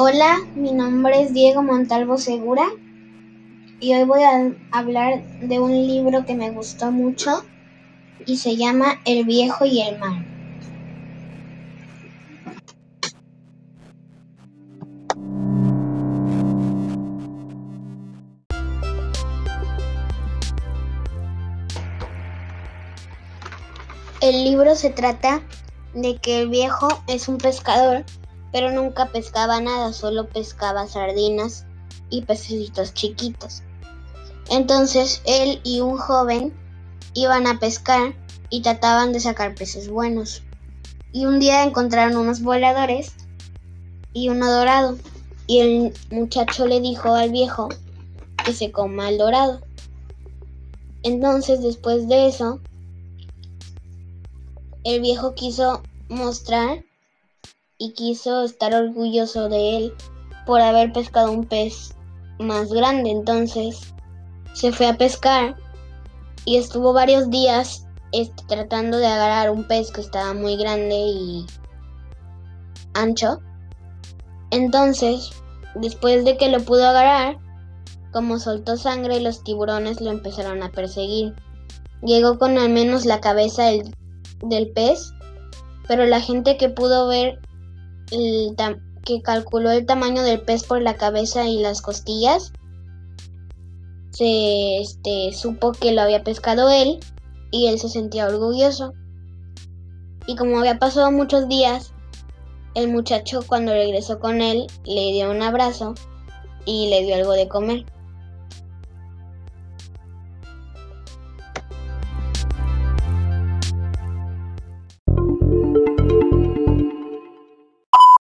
Hola, mi nombre es Diego Montalvo Segura y hoy voy a hablar de un libro que me gustó mucho y se llama El viejo y el mar. El libro se trata de que el viejo es un pescador pero nunca pescaba nada, solo pescaba sardinas y pececitos chiquitos. Entonces él y un joven iban a pescar y trataban de sacar peces buenos. Y un día encontraron unos voladores y uno dorado. Y el muchacho le dijo al viejo que se coma el dorado. Entonces después de eso, el viejo quiso mostrar y quiso estar orgulloso de él por haber pescado un pez más grande. Entonces se fue a pescar y estuvo varios días este, tratando de agarrar un pez que estaba muy grande y ancho. Entonces, después de que lo pudo agarrar, como soltó sangre, los tiburones lo empezaron a perseguir. Llegó con al menos la cabeza del, del pez, pero la gente que pudo ver que calculó el tamaño del pez por la cabeza y las costillas, se este, supo que lo había pescado él y él se sentía orgulloso. Y como había pasado muchos días, el muchacho cuando regresó con él le dio un abrazo y le dio algo de comer.